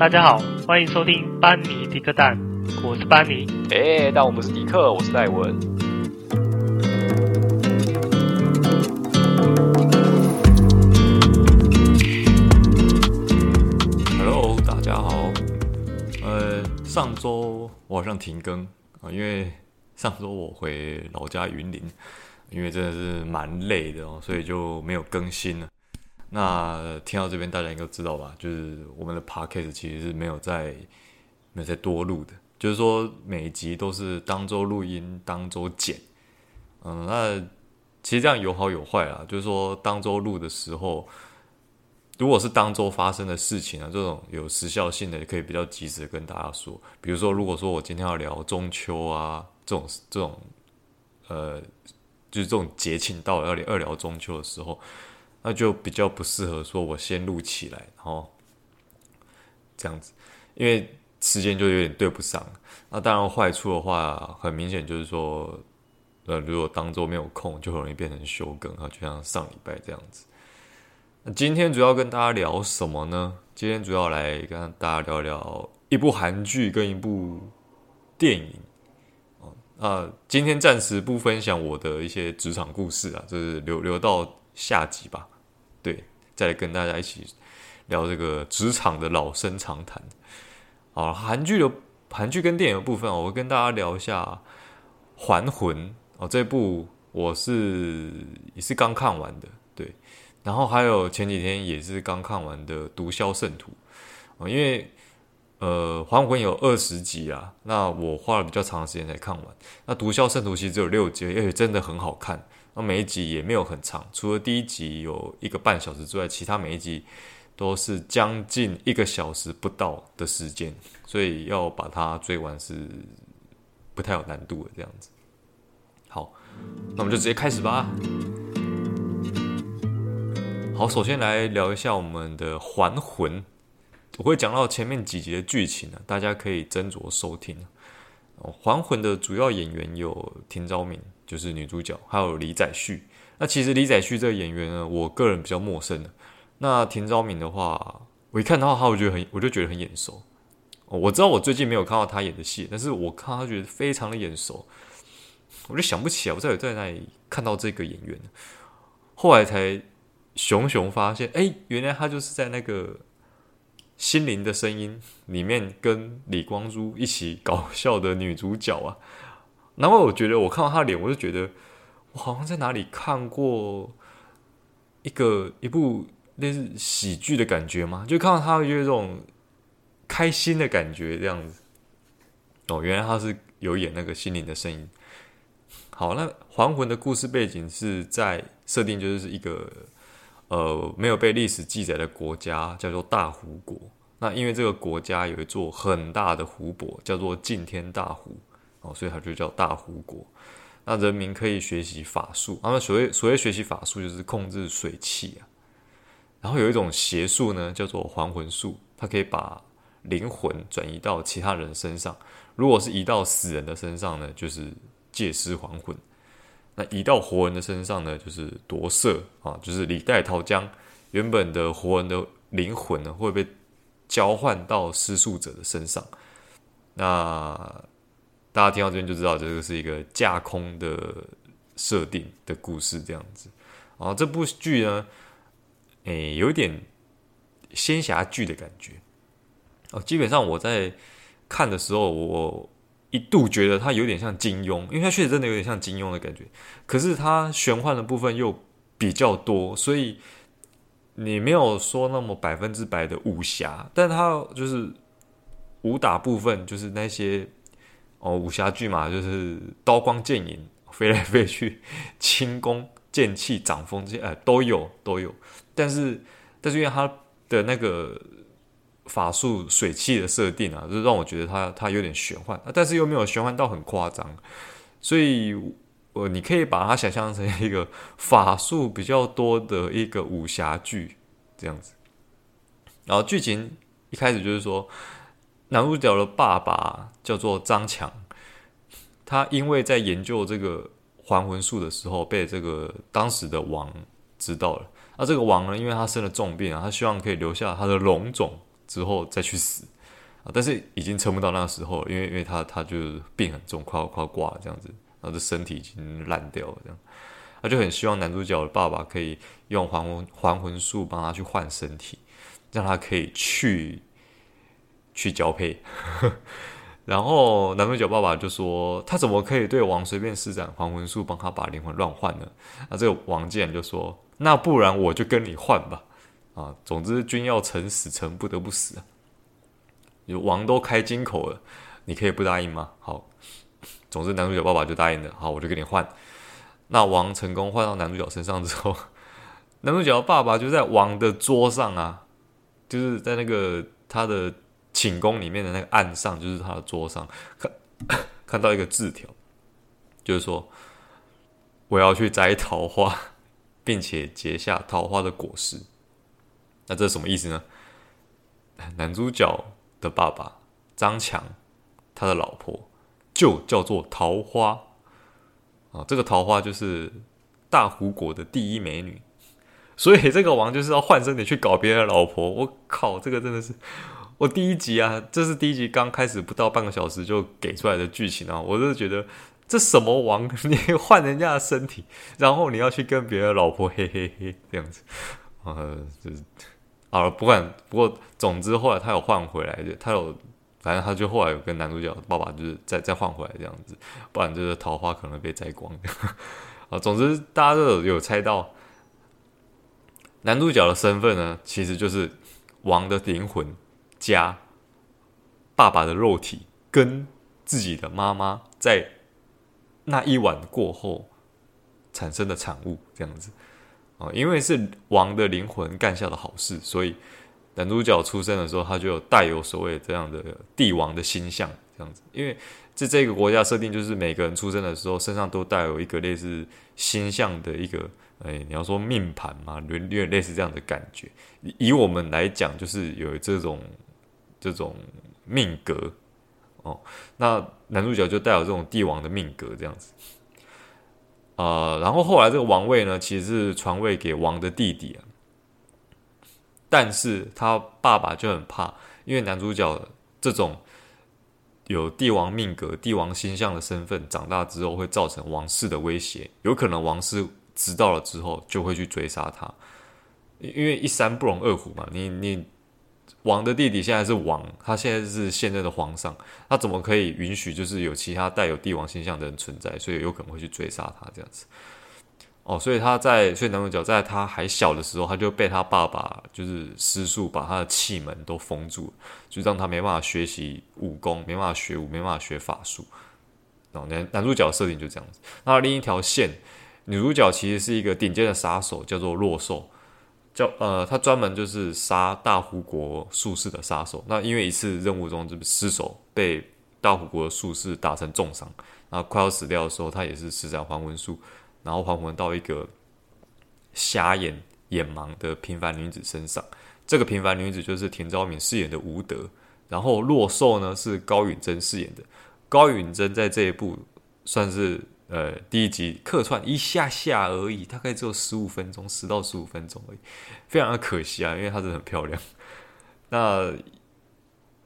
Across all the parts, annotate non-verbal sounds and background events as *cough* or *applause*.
大家好，欢迎收听班尼迪克蛋，我是班尼。哎，但我不是迪克，我是戴文。Hello，大家好。呃，上周我好像停更啊，因为上周我回老家云林，因为真的是蛮累的哦，所以就没有更新了。那听到这边，大家应该知道吧？就是我们的 podcast 其实是没有在没有在多录的，就是说每一集都是当周录音，当周剪。嗯，那其实这样有好有坏啊。就是说当周录的时候，如果是当周发生的事情啊，这种有时效性的，也可以比较及时跟大家说。比如说，如果说我今天要聊中秋啊，这种这种呃，就是这种节庆到了要聊二聊中秋的时候。那就比较不适合说，我先录起来，然后这样子，因为时间就有点对不上。那当然坏处的话，很明显就是说，呃，如果当周没有空，就很容易变成休更啊，就像上礼拜这样子。那今天主要跟大家聊什么呢？今天主要来跟大家聊聊一部韩剧跟一部电影。啊，今天暂时不分享我的一些职场故事啊，就是留留到下集吧。对，再来跟大家一起聊这个职场的老生常谈。啊，韩剧的韩剧跟电影的部分，我会跟大家聊一下《还魂》哦，这部我是也是刚看完的，对。然后还有前几天也是刚看完的《毒枭圣徒》哦，因为呃，《还魂》有二十集啊，那我花了比较长的时间才看完。那《毒枭圣徒》其实只有六集，而且真的很好看。那每一集也没有很长，除了第一集有一个半小时之外，其他每一集都是将近一个小时不到的时间，所以要把它追完是不太有难度的这样子。好，那我们就直接开始吧。好，首先来聊一下我们的《还魂》，我会讲到前面几集的剧情呢，大家可以斟酌收听。《还魂》的主要演员有田昭敏。就是女主角，还有李宰旭。那其实李宰旭这个演员呢，我个人比较陌生的。那田昭敏的话，我一看到他，我觉得很，我就觉得很眼熟。我知道我最近没有看到他演的戏，但是我看他觉得非常的眼熟，我就想不起来我在在哪里看到这个演员。后来才熊熊发现，哎，原来他就是在那个《心灵的声音》里面跟李光洙一起搞笑的女主角啊。然后我觉得，我看到他脸，我就觉得我好像在哪里看过一个一部类似喜剧的感觉嘛，就看到他就有这种开心的感觉这样子。哦，原来他是有演那个心灵的声音。好，那还魂的故事背景是在设定就是一个呃没有被历史记载的国家，叫做大湖国。那因为这个国家有一座很大的湖泊，叫做尽天大湖。哦，所以它就叫大湖国。那人民可以学习法术，他们所谓所谓学习法术就是控制水气啊。然后有一种邪术呢，叫做还魂术，它可以把灵魂转移到其他人身上。如果是移到死人的身上呢，就是借尸还魂；那移到活人的身上呢，就是夺舍啊，就是李代桃僵原本的活人的灵魂呢，会被交换到施术者的身上。那大家听到这边就知道，这个是一个架空的设定的故事，这样子。然后这部剧呢，诶，有点仙侠剧的感觉。哦，基本上我在看的时候，我一度觉得它有点像金庸，因为它确实真的有点像金庸的感觉。可是它玄幻的部分又比较多，所以你没有说那么百分之百的武侠，但它就是武打部分，就是那些。哦，武侠剧嘛，就是刀光剑影，飞来飞去，轻功、剑气、掌风这些，哎，都有都有。但是，但是因为他的那个法术水气的设定啊，就让我觉得它它有点玄幻，但是又没有玄幻到很夸张。所以，呃，你可以把它想象成一个法术比较多的一个武侠剧这样子。然后剧情一开始就是说。男主角的爸爸叫做张强，他因为在研究这个还魂术的时候，被这个当时的王知道了。那这个王呢，因为他生了重病啊，他希望可以留下他的龙种之后再去死。啊，但是已经撑不到那个时候了，因为因为他他就病很重，快要快要挂了这样子，然后这身体已经烂掉了这样，他就很希望男主角的爸爸可以用还魂还魂术帮他去换身体，让他可以去去交配。*laughs* 然后男主角爸爸就说：“他怎么可以对王随便施展还魂术，帮他把灵魂乱换呢？”那这个王竟然就说：“那不然我就跟你换吧。”啊，总之君要臣死，臣不得不死啊！王都开金口了，你可以不答应吗？好，总之男主角爸爸就答应了。好，我就给你换。那王成功换到男主角身上之后，*laughs* 男主角爸爸就在王的桌上啊，就是在那个他的。寝宫里面的那个案上，就是他的桌上，看 *coughs* 看到一个字条，就是说我要去摘桃花，并且结下桃花的果实。那这是什么意思呢？男主角的爸爸张强，他的老婆就叫做桃花啊，这个桃花就是大胡国的第一美女，所以这个王就是要换身体去搞别人的老婆。我靠，这个真的是。我第一集啊，这是第一集刚开始不到半个小时就给出来的剧情啊，我就觉得这什么王，*laughs* 你换人家的身体，然后你要去跟别的老婆嘿嘿嘿这样子，呃，就是好了，不管不过，总之后来他有换回来的，他有，反正他就后来有跟男主角爸爸就是再再换回来这样子，不然就是桃花可能被摘光啊。*laughs* 总之大家都有有猜到，男主角的身份呢，其实就是王的灵魂。加爸爸的肉体跟自己的妈妈在那一晚过后产生的产物，这样子啊，因为是王的灵魂干下的好事，所以男主角出生的时候，他就有带有所谓这样的帝王的星象，这样子。因为在这个国家设定，就是每个人出生的时候身上都带有一个类似星象的一个。哎，你要说命盘嘛，有点类似这样的感觉。以我们来讲，就是有这种。这种命格。哦，那男主角就带有这种帝王的命格这样子，呃，然后后来这个王位呢，其实是传位给王的弟弟啊，但是他爸爸就很怕，因为男主角这种有帝王命格、帝王星象的身份，长大之后会造成王室的威胁，有可能王室知道了之后就会去追杀他，因为一山不容二虎嘛，你你。王的弟弟现在是王，他现在是现任的皇上，他怎么可以允许就是有其他带有帝王形象的人存在？所以有可能会去追杀他这样子。哦，所以他在，所以男主角在他还小的时候，他就被他爸爸就是施术把他的气门都封住，就让他没办法学习武功，没办法学武，没办法学法术。哦，男男主角设定就这样子。那另一条线，女主角其实是一个顶尖的杀手，叫做洛兽。叫呃，他专门就是杀大胡国术士的杀手。那因为一次任务中就失手，被大胡国术士打成重伤，然后快要死掉的时候，他也是施展还魂术，然后还魂到一个瞎眼眼盲的平凡女子身上。这个平凡女子就是田昭敏饰演的吴德，然后洛兽呢是高允贞饰演的。高允贞在这一部算是。呃，第一集客串一下下而已，大概只有十五分钟，十到十五分钟而已，非常的可惜啊，因为她真的很漂亮。那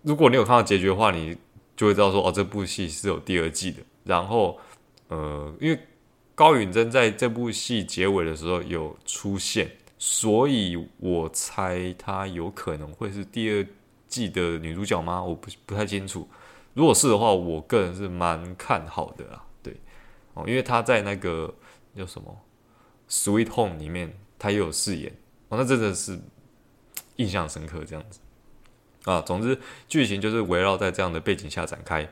如果你有看到结局的话，你就会知道说，哦，这部戏是有第二季的。然后，呃，因为高允贞在这部戏结尾的时候有出现，所以我猜她有可能会是第二季的女主角吗？我不不太清楚。如果是的话，我个人是蛮看好的啊。哦，因为他在那个叫什么《Sweet Home》里面，他也有饰演哦，那真的是印象深刻这样子啊。总之，剧情就是围绕在这样的背景下展开。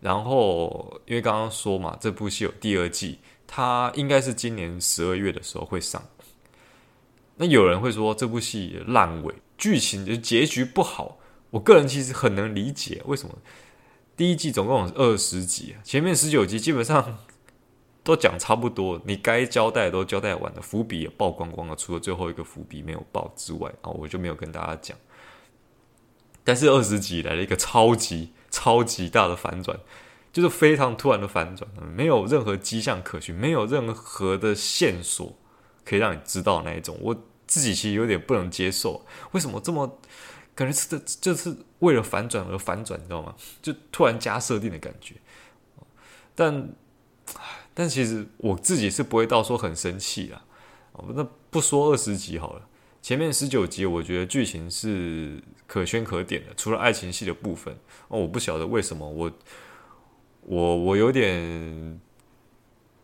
然后，因为刚刚说嘛，这部戏有第二季，它应该是今年十二月的时候会上。那有人会说这部戏烂尾，剧情就结局不好。我个人其实很能理解为什么。第一季总共有二十集，前面十九集基本上。都讲差不多，你该交代都交代完了，伏笔也曝光光了，除了最后一个伏笔没有爆之外，啊，我就没有跟大家讲。但是二十集来了一个超级超级大的反转，就是非常突然的反转，没有任何迹象可循，没有任何的线索可以让你知道那一种。我自己其实有点不能接受，为什么这么感觉是这就是为了反转而反转，你知道吗？就突然加设定的感觉。但但其实我自己是不会到说很生气啊。那不说二十集好了，前面十九集我觉得剧情是可圈可点的，除了爱情戏的部分哦，我不晓得为什么我我我有点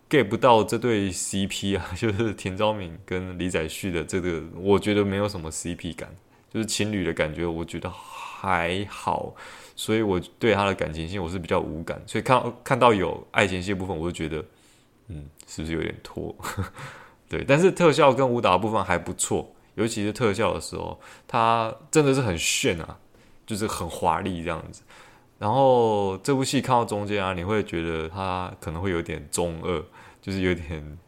get 不到这对 CP 啊，*laughs* 就是田昭敏跟李宰旭的这个，我觉得没有什么 CP 感。就是情侣的感觉，我觉得还好，所以我对他的感情线我是比较无感，所以看看到有爱情线部分，我就觉得，嗯，是不是有点拖？*laughs* 对，但是特效跟武打部分还不错，尤其是特效的时候，它真的是很炫啊，就是很华丽这样子。然后这部戏看到中间啊，你会觉得它可能会有点中二，就是有点，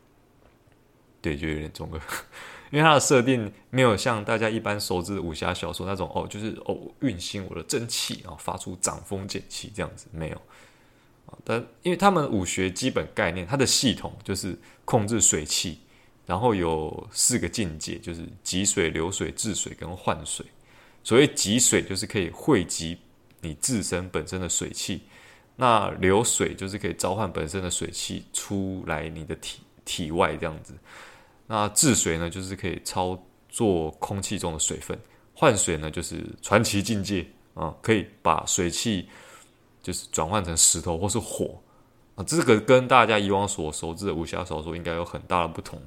对，就有点中二。*laughs* 因为它的设定没有像大家一般熟知的武侠小说那种哦，就是哦运行我的真气啊，发出掌风剑气这样子没有。但因为他们武学基本概念，它的系统就是控制水气，然后有四个境界，就是集水、流水、治水跟换水。所谓集水就是可以汇集你自身本身的水气，那流水就是可以召唤本身的水气出来你的体体外这样子。那治水呢，就是可以操作空气中的水分；换水呢，就是传奇境界啊，可以把水汽就是转换成石头或是火啊。这个跟大家以往所熟知的武侠小说应该有很大的不同，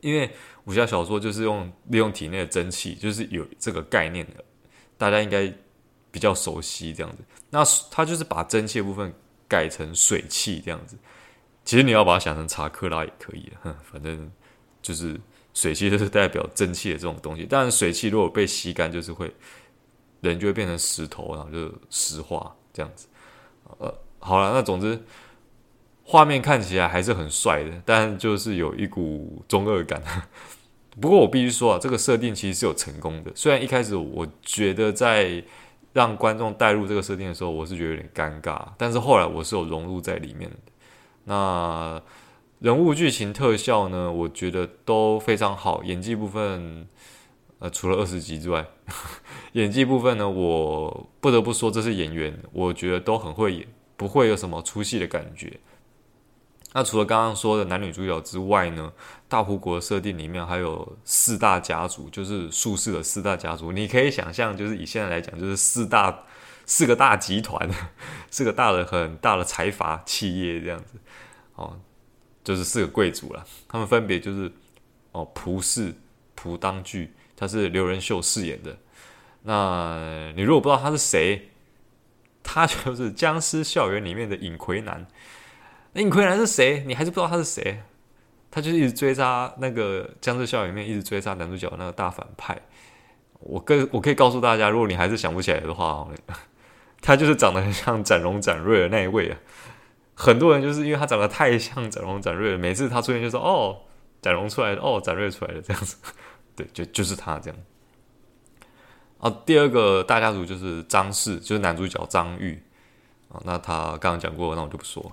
因为武侠小说就是用利用体内的真气，就是有这个概念的，大家应该比较熟悉这样子。那它就是把真气部分改成水汽这样子。其实你要把它想成查克拉也可以，哼，反正。就是水汽，就是代表真气的这种东西。但是水汽如果被吸干，就是会人就会变成石头，然后就石化这样子。呃，好了，那总之画面看起来还是很帅的，但就是有一股中二感。*laughs* 不过我必须说啊，这个设定其实是有成功的。虽然一开始我觉得在让观众带入这个设定的时候，我是觉得有点尴尬，但是后来我是有融入在里面的。那。人物、剧情、特效呢，我觉得都非常好。演技部分，呃，除了二十集之外，*laughs* 演技部分呢，我不得不说，这是演员，我觉得都很会演，不会有什么出戏的感觉。那除了刚刚说的男女主角之外呢，大湖国设定里面还有四大家族，就是术士的四大家族。你可以想象，就是以现在来讲，就是四大四个大集团，*laughs* 四个大的很大的财阀企业这样子，哦。就是四个贵族了，他们分别就是哦，蒲氏蒲当具，他是刘仁秀饰演的。那你如果不知道他是谁，他就是《僵尸校园》里面的尹奎南。那尹奎南是谁？你还是不知道他是谁？他就是一直追杀那个《僵尸校园》里面一直追杀男主角那个大反派。我跟我可以告诉大家，如果你还是想不起来的话，*laughs* 他就是长得很像展荣展瑞的那一位啊。很多人就是因为他长得太像展荣展瑞了，每次他出现就说：“哦，展荣出来了，哦，展瑞出来了。”这样子，对，就就是他这样。啊，第二个大家族就是张氏，就是男主角张玉啊。那他刚刚讲过，那我就不说。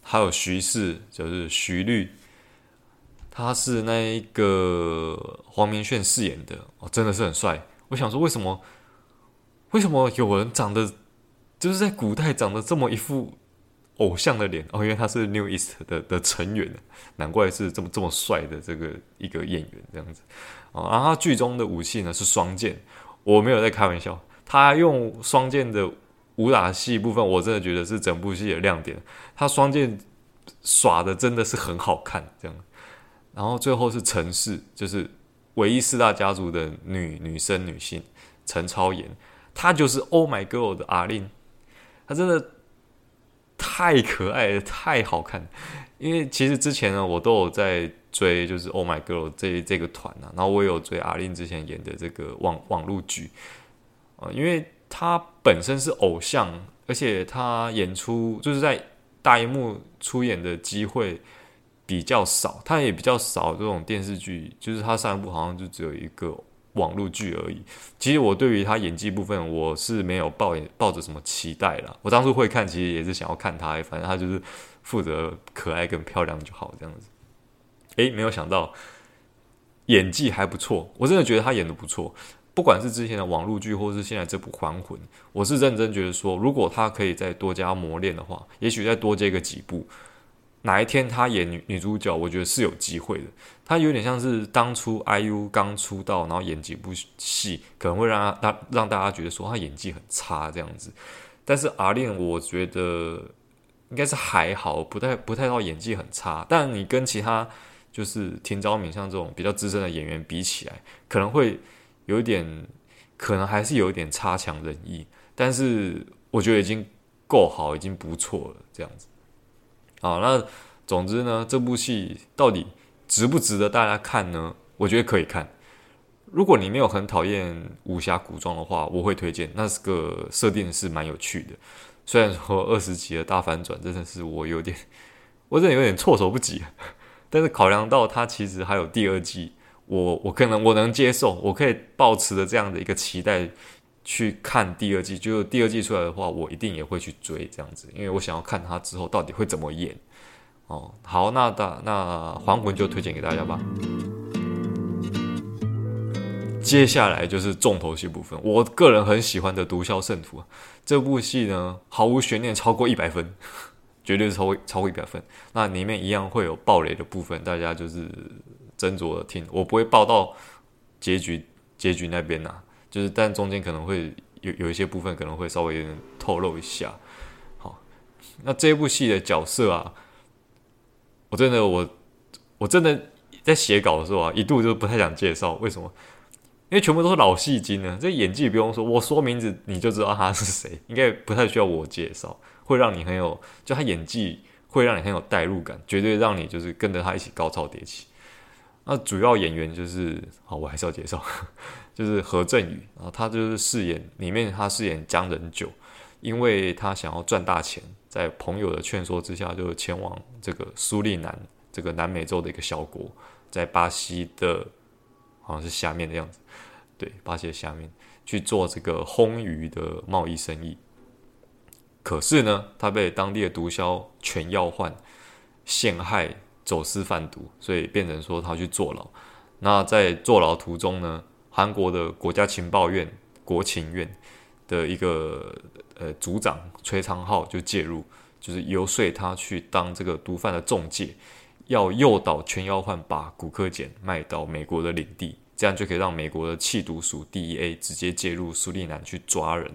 还有徐氏，就是徐律，他是那一个黄明炫饰演的哦，真的是很帅。我想说，为什么为什么有人长得就是在古代长得这么一副？偶像的脸 *laughs* 哦，因为他是 New East 的的成员，难怪是这么这么帅的这个一个演员这样子哦。然后他剧中的武器呢是双剑，我没有在开玩笑，他用双剑的武打戏部分，我真的觉得是整部戏的亮点。他双剑耍的真的是很好看，这样。然后最后是陈氏，就是唯一四大家族的女女生女性陈超妍，她就是 Oh My Girl 的阿令，她真的。太可爱了，太好看。因为其实之前呢，我都有在追，就是《Oh My Girl》这这个团啊，然后我也有追阿令之前演的这个网网络剧啊，因为他本身是偶像，而且他演出就是在大荧幕出演的机会比较少，他也比较少这种电视剧，就是他上一部好像就只有一个。网络剧而已。其实我对于他演技部分，我是没有抱抱着什么期待啦。我当初会看，其实也是想要看他，反正他就是负责可爱跟漂亮就好这样子。诶，没有想到演技还不错，我真的觉得他演得不错。不管是之前的网络剧，或是现在这部《还魂》，我是认真觉得说，如果他可以再多加磨练的话，也许再多接个几部，哪一天他演女女主角，我觉得是有机会的。他有点像是当初 IU 刚出道，然后演几部戏，可能会让他让大家觉得说他演技很差这样子。但是 A-Lin，我觉得应该是还好，不太不太到演技很差。但你跟其他就是田昭敏像这种比较资深的演员比起来，可能会有一点，可能还是有一点差强人意。但是我觉得已经够好，已经不错了，这样子。好，那总之呢，这部戏到底值不值得大家看呢？我觉得可以看。如果你没有很讨厌武侠古装的话，我会推荐。那是个设定是蛮有趣的，虽然说二十集的大反转真的是我有点，*laughs* 我真的有点措手不及。*laughs* 但是考量到它其实还有第二季，我我可能我能接受，我可以抱持着这样的一个期待去看第二季。就第二季出来的话，我一定也会去追这样子，因为我想要看他之后到底会怎么演。哦，好，那大那还魂就推荐给大家吧。接下来就是重头戏部分，我个人很喜欢的《毒枭圣徒》这部戏呢，毫无悬念超过一百分，*laughs* 绝对是超过超过一百分。那里面一样会有爆雷的部分，大家就是斟酌的听，我不会爆到结局结局那边呐、啊，就是但中间可能会有有一些部分可能会稍微透露一下。好，那这部戏的角色啊，我真的我我真的在写稿的时候啊，一度就不太想介绍，为什么？因为全部都是老戏精呢，这演技不用说，我说名字你就知道他是谁，*laughs* 应该不太需要我介绍，会让你很有，就他演技会让你很有代入感，绝对让你就是跟着他一起高潮迭起。那主要演员就是，好，我还是要介绍，就是何振宇啊，他就是饰演里面他饰演江仁九，因为他想要赚大钱，在朋友的劝说之下，就前往这个苏利南这个南美洲的一个小国，在巴西的。好像是下面的样子，对，巴西的下面去做这个烘鱼的贸易生意。可是呢，他被当地的毒枭全要换陷害，走私贩毒，所以变成说他去坐牢。那在坐牢途中呢，韩国的国家情报院国情院的一个呃组长崔昌浩就介入，就是游说他去当这个毒贩的中介。要诱导全妖焕把古柯碱卖到美国的领地，这样就可以让美国的弃毒署 DEA 直接介入苏利南去抓人。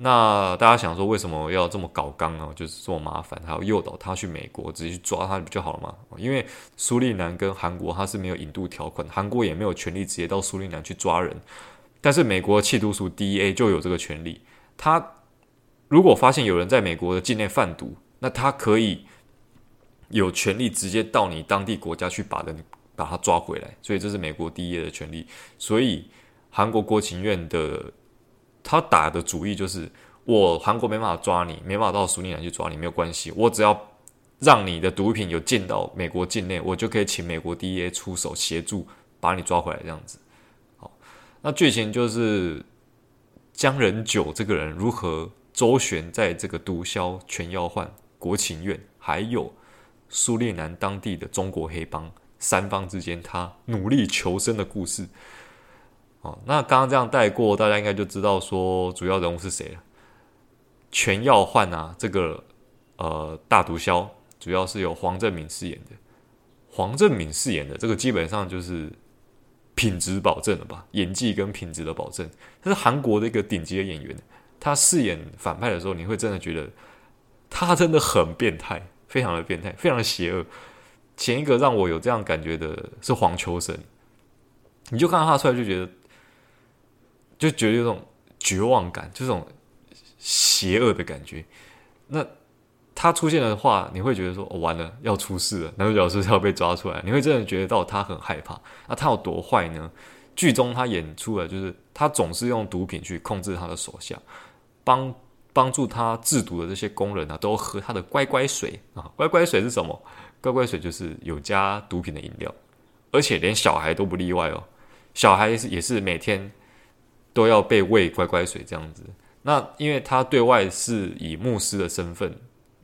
那大家想说，为什么要这么搞刚呢？就是这么麻烦，还要诱导他去美国直接去抓他不就好了吗？因为苏利南跟韩国他是没有引渡条款，韩国也没有权利直接到苏利南去抓人，但是美国的缉毒署 DEA 就有这个权利。他如果发现有人在美国的境内贩毒，那他可以。有权利直接到你当地国家去把人把他抓回来，所以这是美国第一的权利。所以韩国国情院的他打的主意就是：我韩国没办法抓你，没办法到苏利南去抓你，没有关系，我只要让你的毒品有进到美国境内，我就可以请美国 DEA 出手协助把你抓回来，这样子。好，那剧情就是江仁九这个人如何周旋在这个毒枭全要换国情院，还有。苏利南当地的中国黑帮三方之间，他努力求生的故事。哦，那刚刚这样带过，大家应该就知道说主要人物是谁了。全耀焕啊，这个呃大毒枭，主要是由黄政民饰演的。黄政民饰演的这个基本上就是品质保证了吧，演技跟品质的保证。他是韩国的一个顶级的演员，他饰演反派的时候，你会真的觉得他真的很变态。非常的变态，非常的邪恶。前一个让我有这样感觉的是黄秋生，你就看到他出来就觉得，就觉得有种绝望感，就这种邪恶的感觉。那他出现的话，你会觉得说，哦，完了，要出事了，男主角是不是要被抓出来？你会真的觉得到他很害怕。那他有多坏呢？剧中他演出了就是，他总是用毒品去控制他的手下，帮。帮助他制毒的这些工人啊，都喝他的乖乖水啊！乖乖水是什么？乖乖水就是有加毒品的饮料，而且连小孩都不例外哦。小孩也是每天都要被喂乖乖水这样子。那因为他对外是以牧师的身份，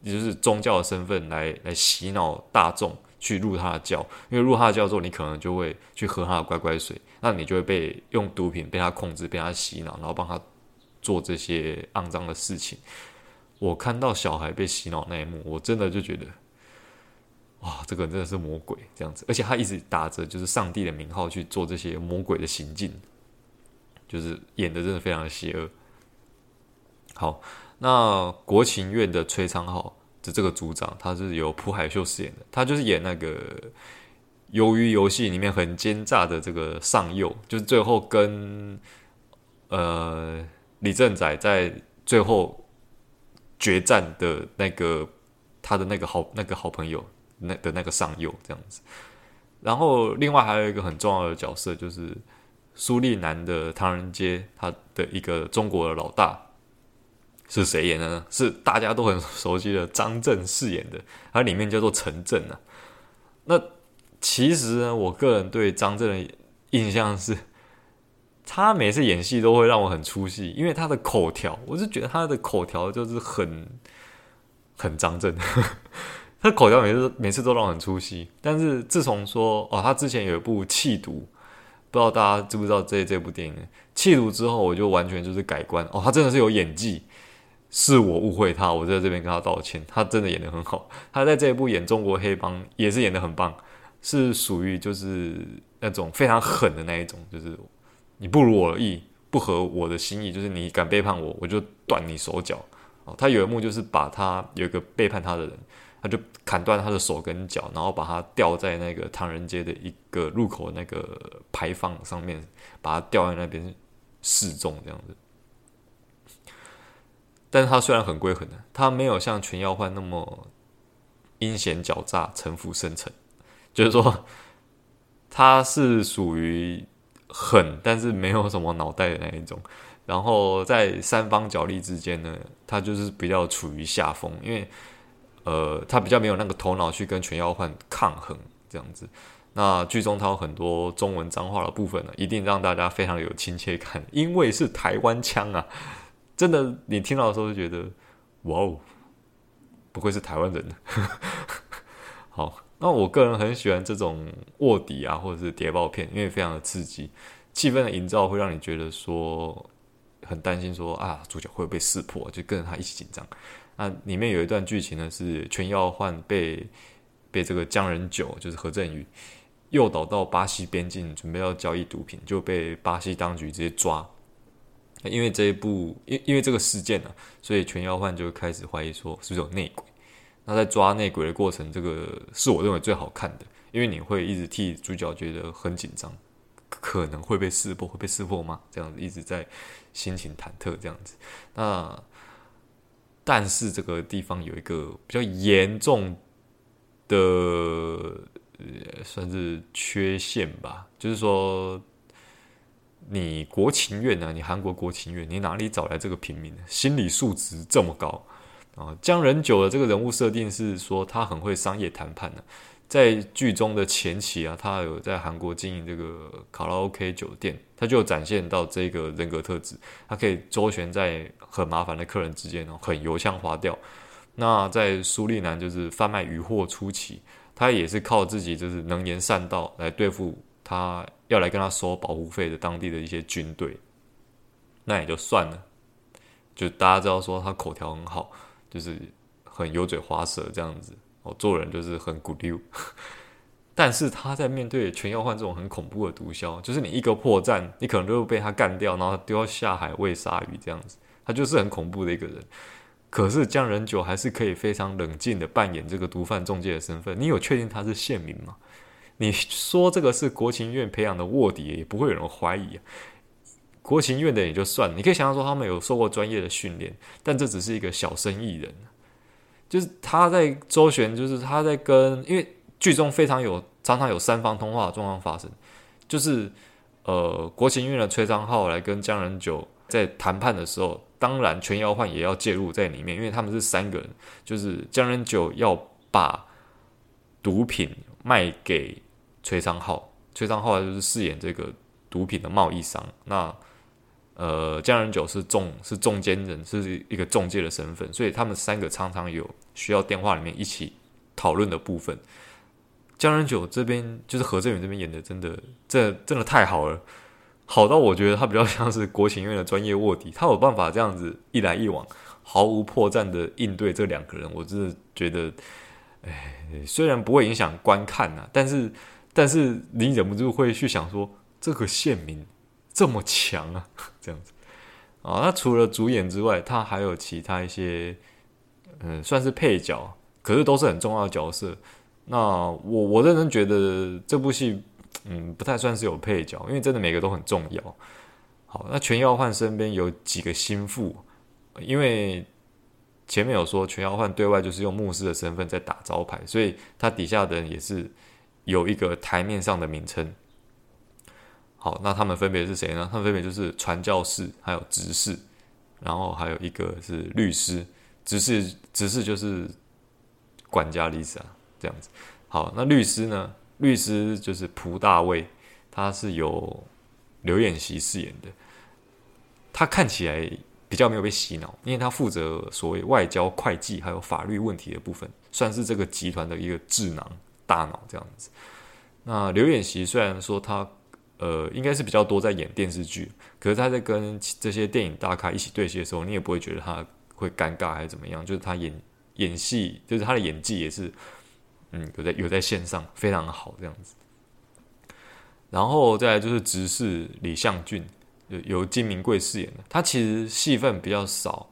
也就是宗教的身份来来洗脑大众，去入他的教，因为入他的教之后，你可能就会去喝他的乖乖水，那你就会被用毒品被他控制，被他洗脑，然后帮他做这些肮脏的事情。我看到小孩被洗脑那一幕，我真的就觉得，哇，这个真的是魔鬼这样子，而且他一直打着就是上帝的名号去做这些魔鬼的行径，就是演的真的非常的邪恶。好，那国情院的崔昌浩的这个组长，他是由朴海秀饰演的，他就是演那个《鱿鱼游戏》里面很奸诈的这个上佑，就是最后跟呃李正宰在最后决战的那个他的那个好那个好朋友那的那个上佑这样子。然后另外还有一个很重要的角色，就是苏利南的唐人街，他的一个中国的老大。是谁演的呢？是大家都很熟悉的张震饰演的，他里面叫做陈震啊。那其实呢，我个人对张震的印象是，他每次演戏都会让我很出戏，因为他的口条，我是觉得他的口条就是很很张震，*laughs* 他口条每次每次都让我很出戏。但是自从说哦，他之前有一部《缉毒》，不知道大家知不知道这这部电影《弃毒》之后，我就完全就是改观哦，他真的是有演技。是我误会他，我在这边跟他道歉。他真的演得很好，他在这一部演中国黑帮也是演得很棒，是属于就是那种非常狠的那一种，就是你不如我意，不合我的心意，就是你敢背叛我，我就断你手脚。哦，他有一幕就是把他有一个背叛他的人，他就砍断他的手跟脚，然后把他吊在那个唐人街的一个入口那个牌坊上面，把他吊在那边示众这样子。但是他虽然很归狠，他没有像全耀焕那么阴险狡诈、城府深沉。就是说，他是属于狠，但是没有什么脑袋的那一种。然后在三方角力之间呢，他就是比较处于下风，因为呃，他比较没有那个头脑去跟全耀焕抗衡这样子。那剧中他有很多中文脏话的部分呢，一定让大家非常有亲切感，因为是台湾腔啊。*laughs* 真的，你听到的时候就觉得，哇哦，不愧是台湾人。*laughs* 好，那我个人很喜欢这种卧底啊，或者是谍报片，因为非常的刺激，气氛的营造会让你觉得说很担心说，啊，主角会不会被识破，就跟着他一起紧张。那里面有一段剧情呢，是全耀焕被被这个江仁九，就是何振宇诱导到巴西边境，准备要交易毒品，就被巴西当局直接抓。因为这一部，因因为这个事件呢、啊，所以全耀焕就开始怀疑说是不是有内鬼。那在抓内鬼的过程，这个是我认为最好看的，因为你会一直替主角觉得很紧张，可能会被识破，会被识破吗？这样子一直在心情忐忑这样子。那但是这个地方有一个比较严重的，呃，算是缺陷吧，就是说。你国情院呢？你韩国国情院，你哪里找来这个平民？心理素质这么高啊！江仁九的这个人物设定是说他很会商业谈判的，在剧中的前期啊，他有在韩国经营这个卡拉 OK 酒店，他就展现到这个人格特质，他可以周旋在很麻烦的客人之间哦，很油腔滑调。那在苏利南就是贩卖渔货初期，他也是靠自己就是能言善道来对付他。要来跟他收保护费的当地的一些军队，那也就算了。就大家知道说他口条很好，就是很油嘴滑舌这样子哦，做人就是很古溜。但是他在面对全耀焕这种很恐怖的毒枭，就是你一个破绽，你可能就会被他干掉，然后丢到下海喂鲨鱼这样子。他就是很恐怖的一个人。可是江仁九还是可以非常冷静的扮演这个毒贩中介的身份。你有确定他是县民吗？你说这个是国情院培养的卧底，也不会有人怀疑啊。国情院的也就算了，你可以想象说他们有受过专业的训练，但这只是一个小生意人，就是他在周旋，就是他在跟，因为剧中非常有常常有三方通话的状况发生，就是呃国情院的崔昌浩来跟江仁九在谈判的时候，当然全耀焕也要介入在里面，因为他们是三个人，就是江仁九要把毒品卖给。崔昌浩，崔昌浩就是饰演这个毒品的贸易商。那呃，江仁九是中是中间人，是一个中介的身份，所以他们三个常常有需要电话里面一起讨论的部分。江仁九这边就是何正宇这边演的，真的这真的太好了，好到我觉得他比较像是国情院的专业卧底，他有办法这样子一来一往，毫无破绽的应对这两个人，我真的觉得，哎，虽然不会影响观看呐、啊，但是但是你忍不住会去想说，这个县民这么强啊，这样子啊，那除了主演之外，他还有其他一些，嗯，算是配角，可是都是很重要的角色。那我我认真觉得这部戏，嗯，不太算是有配角，因为真的每个都很重要。好，那全耀焕身边有几个心腹，因为前面有说全耀焕对外就是用牧师的身份在打招牌，所以他底下的人也是有一个台面上的名称。好，那他们分别是谁呢？他们分别就是传教士，还有执事，然后还有一个是律师。执事，执事就是管家的意思啊。这样子，好，那律师呢？律师就是蒲大卫，他是由刘演锡饰演的。他看起来比较没有被洗脑，因为他负责所谓外交、会计还有法律问题的部分，算是这个集团的一个智囊大脑这样子。那刘演锡虽然说他呃应该是比较多在演电视剧，可是他在跟这些电影大咖一起对戏的时候，你也不会觉得他会尴尬还是怎么样，就是他演演戏，就是他的演技也是。嗯，有在有在线上非常好这样子，然后再来就是执事李相俊，由金明贵饰演的。他其实戏份比较少。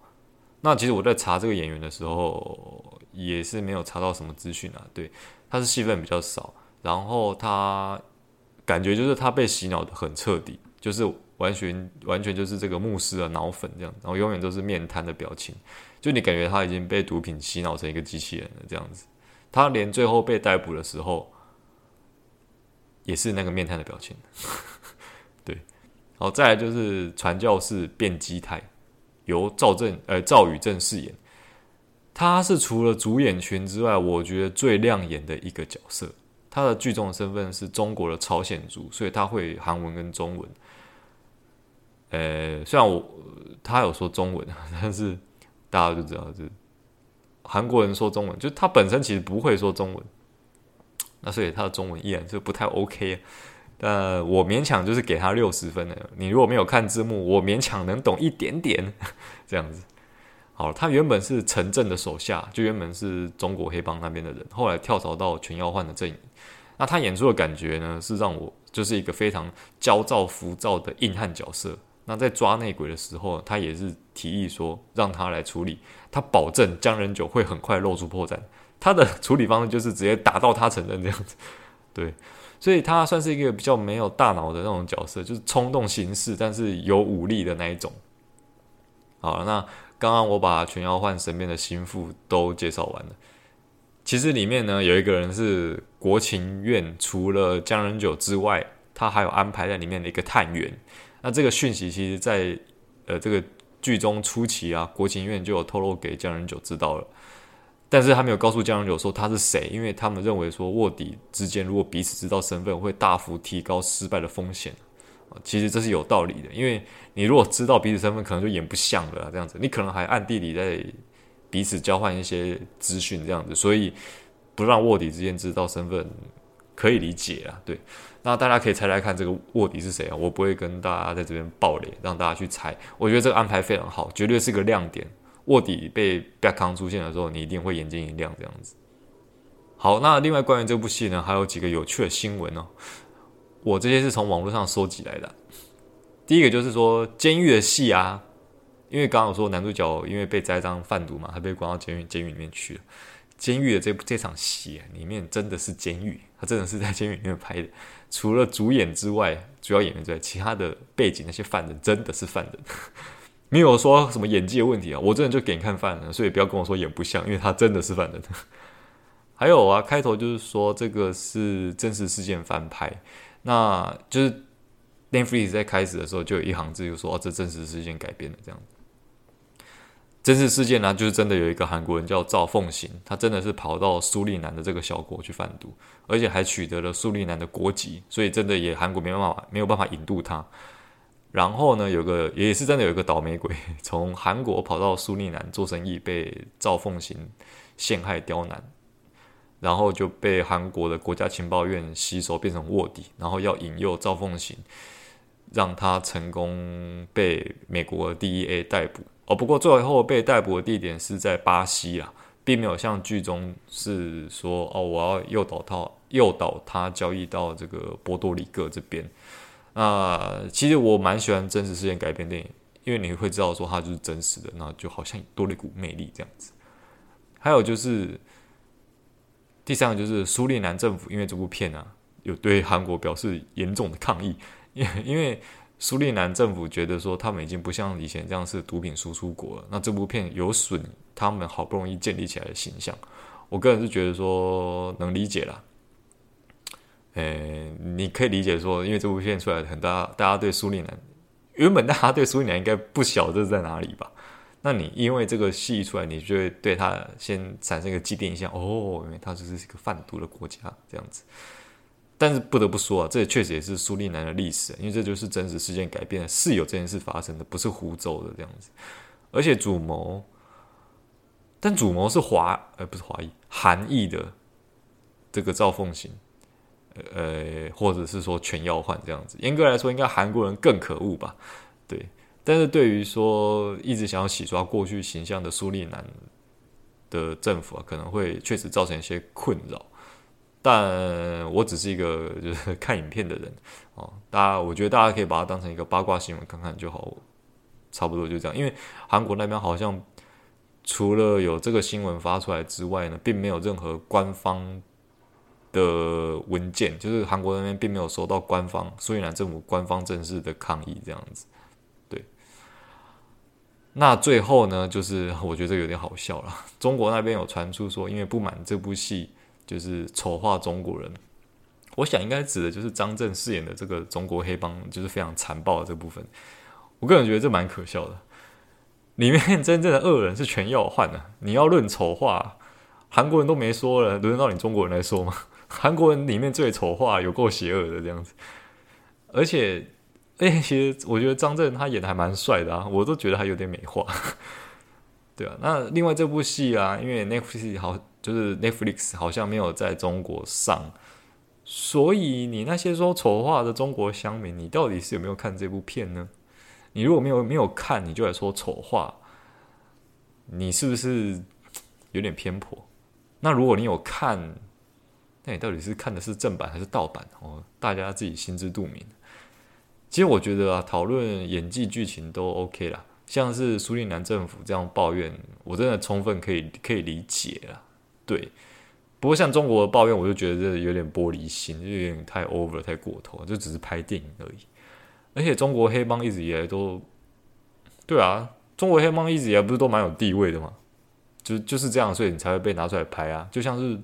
那其实我在查这个演员的时候，也是没有查到什么资讯啊。对，他是戏份比较少，然后他感觉就是他被洗脑的很彻底，就是完全完全就是这个牧师的脑粉这样，然后永远都是面瘫的表情，就你感觉他已经被毒品洗脑成一个机器人了这样子。他连最后被逮捕的时候，也是那个面瘫的表情。*laughs* 对，好，再来就是传教士卞基泰，由赵正呃赵宇正饰演。他是除了主演群之外，我觉得最亮眼的一个角色。他的剧中的身份是中国的朝鲜族，所以他会韩文跟中文。呃，虽然我他有说中文，*laughs* 但是大家就知道这。韩国人说中文，就他本身其实不会说中文，那所以他的中文依然是不太 OK 啊。但我勉强就是给他六十分的。你如果没有看字幕，我勉强能懂一点点 *laughs* 这样子。好，他原本是陈正的手下，就原本是中国黑帮那边的人，后来跳槽到全耀焕的阵营。那他演出的感觉呢，是让我就是一个非常焦躁浮躁的硬汉角色。那在抓内鬼的时候，他也是提议说让他来处理，他保证江仁九会很快露出破绽。他的 *laughs* 处理方式就是直接打到他承认这样子，对，所以他算是一个比较没有大脑的那种角色，就是冲动行事，但是有武力的那一种。好，那刚刚我把全耀焕身边的心腹都介绍完了，其实里面呢有一个人是国情院除了江仁九之外，他还有安排在里面的一个探员。那这个讯息其实在，呃这个剧中初期啊，国情院就有透露给江仁九知道了，但是他没有告诉江仁九说他是谁，因为他们认为说卧底之间如果彼此知道身份，会大幅提高失败的风险。其实这是有道理的，因为你如果知道彼此身份，可能就演不像了这样子，你可能还暗地里在彼此交换一些资讯这样子，所以不让卧底之间知道身份，可以理解啊，对。那大家可以猜猜看，这个卧底是谁啊？我不会跟大家在这边爆雷，让大家去猜。我觉得这个安排非常好，绝对是个亮点。卧底被白康出现的时候，你一定会眼睛一亮，这样子。好，那另外关于这部戏呢，还有几个有趣的新闻哦。我这些是从网络上收集来的。第一个就是说，监狱的戏啊，因为刚刚我说男主角因为被栽赃贩毒嘛，他被关到监狱监狱里面去了。监狱的这这场戏，里面真的是监狱，他真的是在监狱里面拍的。除了主演之外，主要演员之外，其他的背景那些犯人真的是犯人，*laughs* 没有说什么演技的问题啊。我真的就给你看犯人，所以不要跟我说演不像，因为他真的是犯人。*laughs* 还有啊，开头就是说这个是真实事件翻拍，那就是 Netflix 在开始的时候就有一行字就说哦，这真实事件改编的这样子。真实事件呢，就是真的有一个韩国人叫赵凤行，他真的是跑到苏利南的这个小国去贩毒，而且还取得了苏利南的国籍，所以真的也韩国没办法没有办法引渡他。然后呢，有个也是真的有一个倒霉鬼，从韩国跑到苏利南做生意，被赵凤行陷害刁难。然后就被韩国的国家情报院吸收变成卧底，然后要引诱赵凤行，让他成功被美国 DEA 逮捕。哦，不过最后被逮捕的地点是在巴西啊，并没有像剧中是说哦，我要诱导他诱导他交易到这个波多黎各这边。那其实我蛮喜欢真实事件改编电影，因为你会知道说它就是真实的，那就好像多了一股魅力这样子。还有就是。第三个就是苏利南政府，因为这部片啊，有对韩国表示严重的抗议，因因为苏利南政府觉得说他们已经不像以前这样是毒品输出国了，那这部片有损他们好不容易建立起来的形象。我个人是觉得说能理解啦，诶，你可以理解说，因为这部片出来很大，大家对苏利南原本大家对苏利南应该不晓得在哪里吧。那你因为这个戏出来，你就会对他先产生一个既定印象哦，因为他就是一个贩毒的国家这样子。但是不得不说啊，这也确实也是苏利南的历史，因为这就是真实事件改编的，是有这件事发生的，不是胡诌的这样子。而且主谋，但主谋是华，呃，不是华裔，韩裔的这个赵凤行，呃，或者是说全耀焕这样子。严格来说，应该韩国人更可恶吧？对。但是对于说一直想要洗刷过去形象的苏利南的政府啊，可能会确实造成一些困扰。但我只是一个 *laughs* 就是看影片的人哦，大家我觉得大家可以把它当成一个八卦新闻看看就好，差不多就这样。因为韩国那边好像除了有这个新闻发出来之外呢，并没有任何官方的文件，就是韩国那边并没有收到官方苏利南政府官方正式的抗议这样子。对那最后呢，就是 *laughs* 我觉得这有点好笑了。中国那边有传出说，因为不满这部戏就是丑化中国人，我想应该指的就是张震饰演的这个中国黑帮，就是非常残暴的这部分。我个人觉得这蛮可笑的。里面真正的恶人是全耀焕的，你要论丑化，韩国人都没说了，轮到你中国人来说吗？*laughs* 韩国人里面最丑化，有够邪恶的这样子，而且。哎，其实我觉得张震他演的还蛮帅的啊，我都觉得他有点美化，*laughs* 对啊。那另外这部戏啊，因为 Netflix 好，就是 Netflix 好像没有在中国上，所以你那些说丑话的中国乡民，你到底是有没有看这部片呢？你如果没有没有看，你就来说丑话，你是不是有点偏颇？那如果你有看，那你到底是看的是正版还是盗版？哦，大家自己心知肚明。其实我觉得啊，讨论演技、剧情都 OK 啦。像是苏利南政府这样抱怨，我真的充分可以可以理解啦。对，不过像中国的抱怨，我就觉得这有点玻璃心，就有点太 over、太过头，就只是拍电影而已。而且中国黑帮一直以来都，对啊，中国黑帮一直以来不是都蛮有地位的吗？就就是这样，所以你才会被拿出来拍啊，就像是。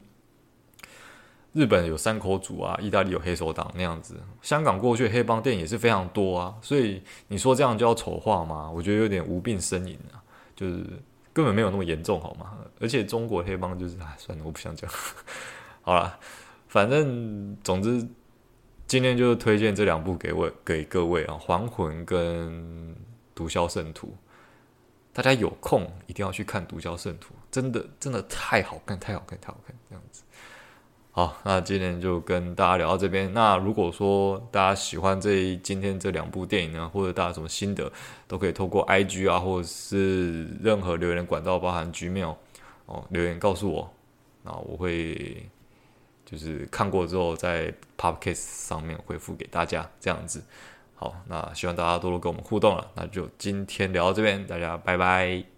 日本有山口组啊，意大利有黑手党那样子，香港过去黑帮电影也是非常多啊，所以你说这样就要丑化吗？我觉得有点无病呻吟啊，就是根本没有那么严重好吗？而且中国黑帮就是，哎，算了，我不想讲。*laughs* 好了，反正总之今天就推荐这两部给我给各位啊，《还魂》跟《毒枭圣徒》，大家有空一定要去看《毒枭圣徒》，真的真的太好看，太好看，太好看，这样子。好，那今天就跟大家聊到这边。那如果说大家喜欢这今天这两部电影呢，或者大家什么心得，都可以透过 IG 啊，或者是任何留言管道，包含 Gmail 哦，留言告诉我，那我会就是看过之后在 Podcast 上面回复给大家这样子。好，那希望大家多多跟我们互动了。那就今天聊到这边，大家拜拜。